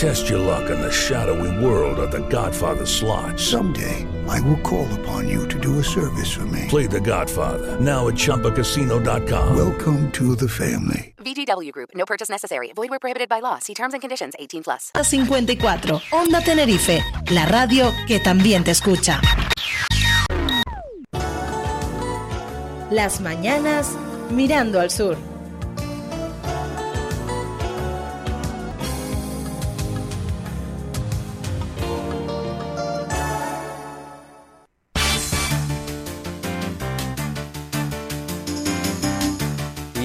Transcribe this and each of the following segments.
Test your luck in the shadowy world of The Godfather slot. Someday, I will call upon you to do a service for me. Play The Godfather now at ChumbaCasino.com. Welcome to the family. VGW Group. No purchase necessary. Void where prohibited by law. See terms and conditions. 18 plus. 54. Onda Tenerife. La radio que también te escucha. Las mañanas mirando al sur.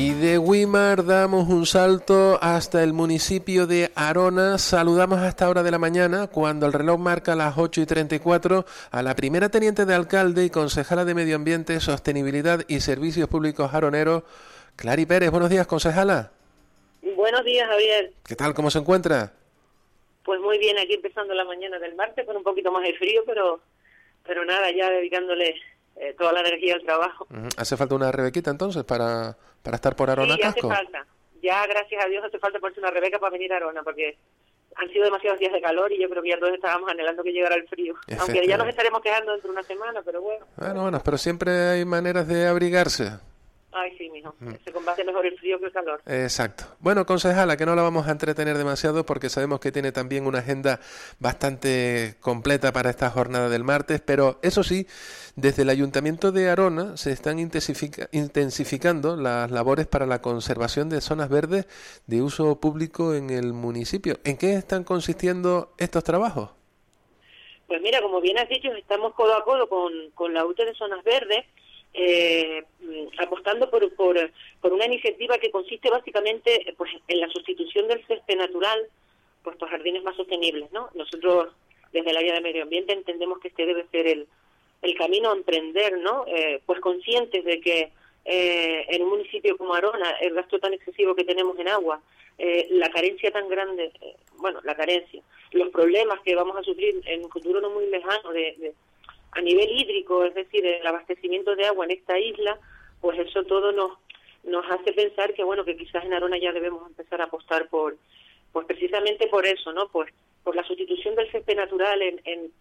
Y de Wimar damos un salto hasta el municipio de Arona. Saludamos a esta hora de la mañana, cuando el reloj marca las 8 y 34, a la primera teniente de alcalde y concejala de Medio Ambiente, Sostenibilidad y Servicios Públicos Aroneros, Clary Pérez. Buenos días, concejala. Buenos días, Javier. ¿Qué tal? ¿Cómo se encuentra? Pues muy bien, aquí empezando la mañana del martes con un poquito más de frío, pero pero nada, ya dedicándole eh, toda la energía al trabajo. ¿Hace falta una rebequita entonces para, para estar por Arona sí, hace Casco? falta. Ya, gracias a Dios, hace falta ponerse una Rebeca para venir a Arona, porque han sido demasiados días de calor y yo creo que ya todos estábamos anhelando que llegara el frío. Aunque ya nos estaremos quedando dentro de una semana, pero bueno. Bueno, bueno, pero siempre hay maneras de abrigarse. Ay, sí, mijo. Mm. Se combate mejor el frío que el calor. Exacto. Bueno, concejala, que no la vamos a entretener demasiado porque sabemos que tiene también una agenda bastante completa para esta jornada del martes, pero eso sí, desde el Ayuntamiento de Arona se están intensifica- intensificando las labores para la conservación de zonas verdes de uso público en el municipio. ¿En qué están consistiendo estos trabajos? Pues mira, como bien has dicho, estamos codo a codo con, con la UTE de Zonas Verdes, eh, mm, apostando por, por, por una iniciativa que consiste básicamente eh, pues, en la sustitución del césped natural pues, por jardines más sostenibles. ¿no? Nosotros, desde el área de medio ambiente, entendemos que este debe ser el, el camino a emprender, ¿no? Eh, pues conscientes de que eh, en un municipio como Arona, el gasto tan excesivo que tenemos en agua, eh, la carencia tan grande, eh, bueno, la carencia, los problemas que vamos a sufrir en un futuro no muy lejano de, de- a nivel hídrico, es decir, el abastecimiento de agua en esta isla, pues eso todo nos nos hace pensar que bueno que quizás en Arona ya debemos empezar a apostar por pues precisamente por eso, ¿no? Pues por la sustitución del césped natural en, en,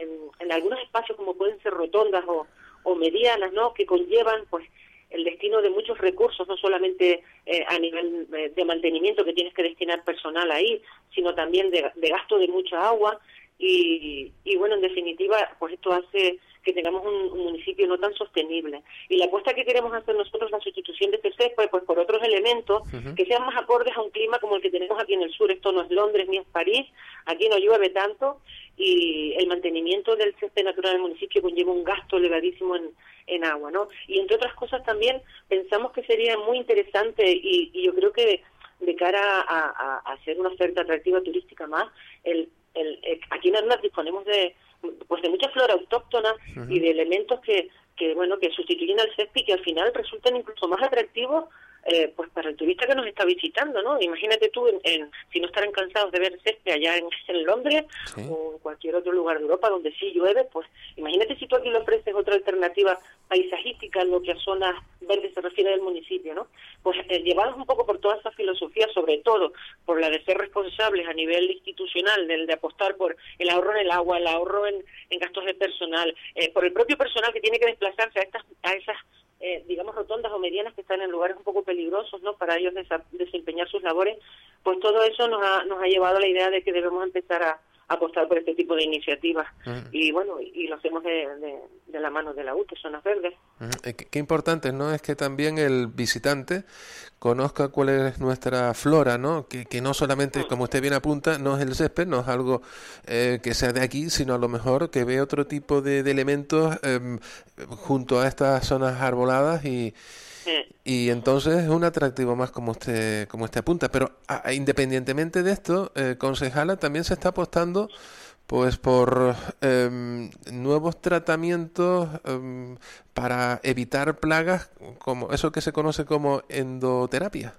en, algunos espacios como pueden ser rotondas o, o medianas, ¿no? Que conllevan pues el destino de muchos recursos, no solamente eh, a nivel eh, de mantenimiento que tienes que destinar personal ahí, sino también de, de gasto de mucha agua y, y bueno, en definitiva, pues esto hace que tengamos un, un municipio no tan sostenible. Y la apuesta que queremos hacer nosotros, la sustitución de este césped, pues por otros elementos que sean más acordes a un clima como el que tenemos aquí en el sur. Esto no es Londres ni es París, aquí no llueve tanto y el mantenimiento del césped natural del municipio conlleva un gasto elevadísimo en, en agua, ¿no? Y entre otras cosas también pensamos que sería muy interesante y, y yo creo que de cara a, a- a hacer una oferta atractiva turística más, el, el, eh, aquí en Arnas disponemos de pues de mucha flora autóctona y de elementos que, que bueno que sustituyen al césped y que al final resultan incluso más atractivos eh, pues para el turista que nos está visitando, ¿no? Imagínate tú, en, en- si no estarán cansados de ver césped allá en, en Londres Sí. o en cualquier otro lugar de Europa donde sí llueve, pues imagínate si tú aquí le ofreces otra alternativa paisajística en lo que a zonas verdes se refiere del municipio, ¿no? Pues eh, llevados un poco por toda esa filosofía, sobre todo por la de ser responsables a nivel institucional, del de apostar por el ahorro en el agua, el ahorro en, en gastos de personal, eh, por el propio personal que tiene que desplazarse a estas a esas eh, digamos rotondas o medianas que están en lugares un poco peligrosos, ¿no? Para ellos desempeñar sus labores, pues todo eso nos ha, nos ha llevado a la idea de que debemos empezar a, a apostar por este tipo de iniciativas. Y bueno, y, y lo hacemos de, de, de la mano de la UTE, Zonas Verdes. Ujú. Eh, Qué qué importante, ¿no? Es que también el visitante conozca cuál es nuestra flora, ¿no? Que, que no solamente, como usted bien apunta, no es el césped, no es algo eh, que sea de aquí, sino a lo mejor que ve otro tipo de, de elementos em, junto a estas zonas arboladas y, y entonces es un atractivo más como usted, como usted apunta. Pero a- independientemente de esto, eh, concejala, también se está apostando pues por em, nuevos tratamientos em, para evitar plagas como eso que se conoce como endoterapia.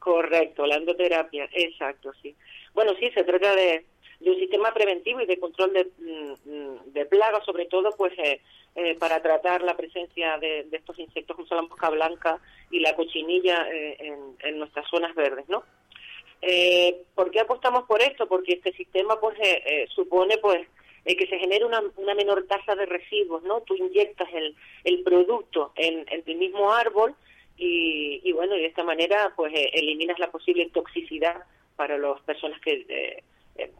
Correcto, la endoterapia, exacto, sí. Bueno, sí, se trata de, un sistema preventivo y de control de, mm, de plagas, sobre todo, pues eh, eh, para tratar la presencia de, estos insectos como la mosca blanca y la cochinilla eh, en, nuestras zonas verdes, ¿no? ¿Por qué apostamos por esto? Porque este sistema, pues, supone, pues, que se genere una, una, menor tasa de residuos, ¿no? Tú inyectas el, el producto en, en el mismo árbol y, y, bueno, de esta manera pues eh, eliminas la posible toxicidad para las personas que, eh, eh,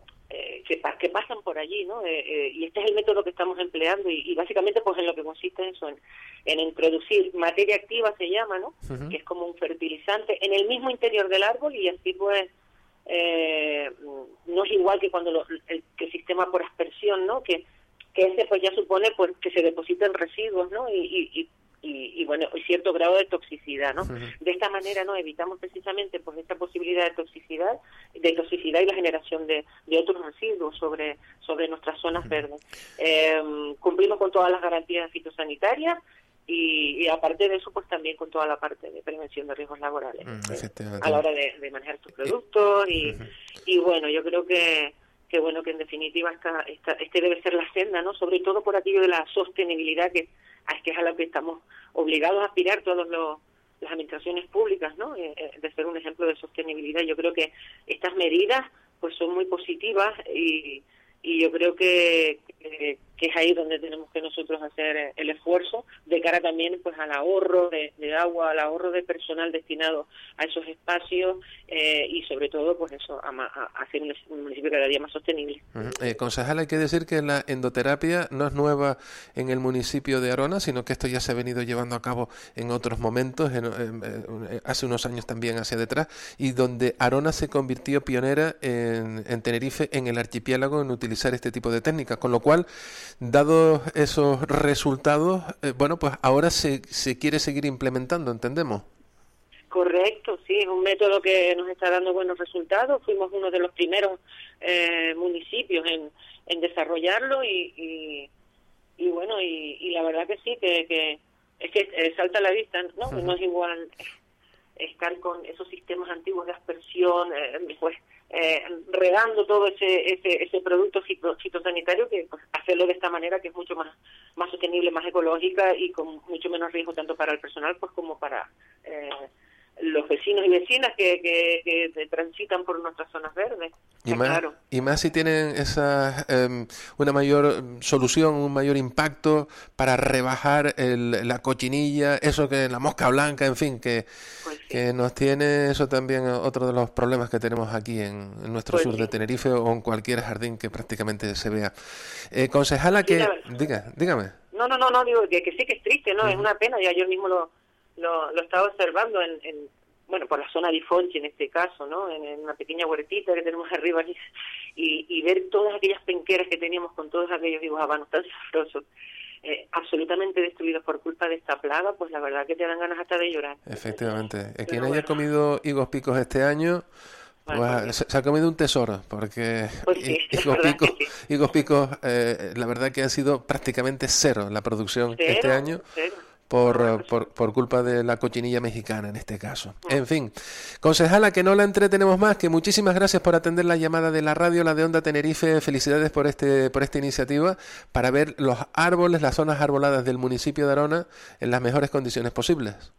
que, pasan por allí, ¿no? y este es el método que estamos empleando y, básicamente pues en lo que consiste eso, en, introducir materia activa se llama, ¿no? Que es como un fertilizante en el mismo interior del árbol y así pues no es igual que cuando el, que sistema por aspersión, ¿no? Que que ese pues ya supone pues que se depositen residuos, ¿no? Y, y, y, bueno, cierto grado de toxicidad, ¿no? De esta manera, ¿no? Evitamos precisamente pues esta posibilidad de toxicidad, de toxicidad y la generación de, de otros residuos sobre, sobre nuestras zonas verdes. Em, cumplimos con todas las garantías fitosanitarias, y, aparte de eso, pues también con toda la parte de prevención de riesgos laborales eh, a la hora de, manejar estos productos y, y bueno, yo creo que, que bueno que en definitiva esta, esta, este debe ser la senda, ¿no? Sobre todo por aquello de la sostenibilidad que que es a lo que estamos obligados a aspirar todos los las administraciones públicas, ¿no? Eh, eh, de ser un ejemplo de sostenibilidad. Yo creo que estas medidas pues son muy positivas y, y yo creo que, es ahí donde tenemos que nosotros hacer el esfuerzo de cara también pues al ahorro de, agua, al ahorro de personal destinado a esos espacios eh, y sobre todo pues eso, a, hacer un, municipio cada día más sostenible. Eh, concejal, hay que decir que la endoterapia no es nueva en el municipio de Arona, sino que esto ya se ha venido llevando a cabo en otros momentos, hace unos años también hacia detrás, y donde Arona se convirtió pionera en, en Tenerife, en el archipiélago, en utilizar este tipo de técnicas, con lo cual Dados esos resultados, eh, bueno, pues ahora se, se quiere seguir implementando, ¿entendemos? Correcto, sí, es un método que nos está dando buenos resultados. Fuimos uno de los primeros eh, municipios en, en desarrollarlo y, y, bueno, y, la verdad que sí, que, que es que eh, salta a la vista, ¿no? No es igual estar con esos sistemas antiguos de aspersión, pues eh, regando todo ese, ese, ese producto fitosanitario que pues, hacerlo de esta manera que es mucho más más sostenible, más ecológica y con mucho menos riesgo tanto para el personal pues como para eh, los vecinos y vecinas que, que, transitan por nuestras zonas verdes. Y más, y más si tienen esa em, una mayor solución, un mayor impacto para rebajar el, la cochinilla, eso que la mosca blanca, en fin, que, pues que nos tiene eso también otro de los problemas que tenemos aquí en, nuestro pues sur de Tenerife o en cualquier jardín que prácticamente se vea. Eh, concejala que... Diga, dígame. No, no, no, no, digo que, sí que es triste, ¿no? Es una pena, ya yo mismo lo lo, lo estaba observando en, en, bueno, por la zona de Fonchi en este caso, ¿no? En, una pequeña huertita que tenemos arriba aquí, y, y ver todas aquellas penqueras que teníamos con todos aquellos higos habanos tan sabrosos, eh, absolutamente destruidos por culpa de esta plaga, pues la verdad que te dan ganas hasta de llorar. Efectivamente. Quien haya comido higos picos este año, pues, se, ha comido un tesoro, porque pues higos, picos, picos, eh, la verdad que ha sido prácticamente cero la producción este año. Cero por, por, por, culpa de la cochinilla mexicana en este caso. En fin, concejala, que no la entretenemos más, que muchísimas gracias por atender la llamada de la radio, la de Onda Tenerife, felicidades por, este, por esta iniciativa, para ver los árboles, las zonas arboladas del municipio de Arona en las mejores condiciones posibles.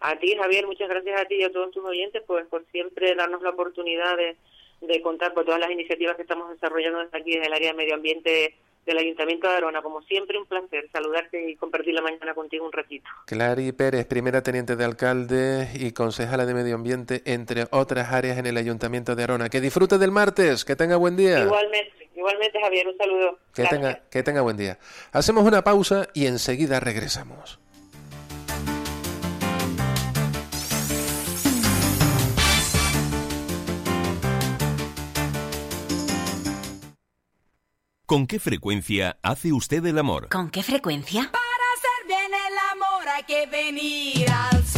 A ti, Javier, muchas gracias a ti y a todos tus oyentes pues, por siempre darnos la oportunidad de, de contar con todas las iniciativas que estamos desarrollando desde aquí, desde el área de medio ambiente del Ayuntamiento de Arona. Como siempre, un placer saludarte y compartir la mañana contigo un ratito. Clary Pérez, primera teniente de alcalde y concejala de Medio Ambiente, entre otras áreas en el Ayuntamiento de Arona. Que disfrute del martes, que tenga buen día. Igualmente, igualmente Javier, un saludo. Que, tenga, que tenga buen día. Hacemos una pausa y enseguida regresamos. ¿Con qué frecuencia hace usted el amor? ¿Con qué frecuencia? Para hacer bien el amor hay que venir al sur.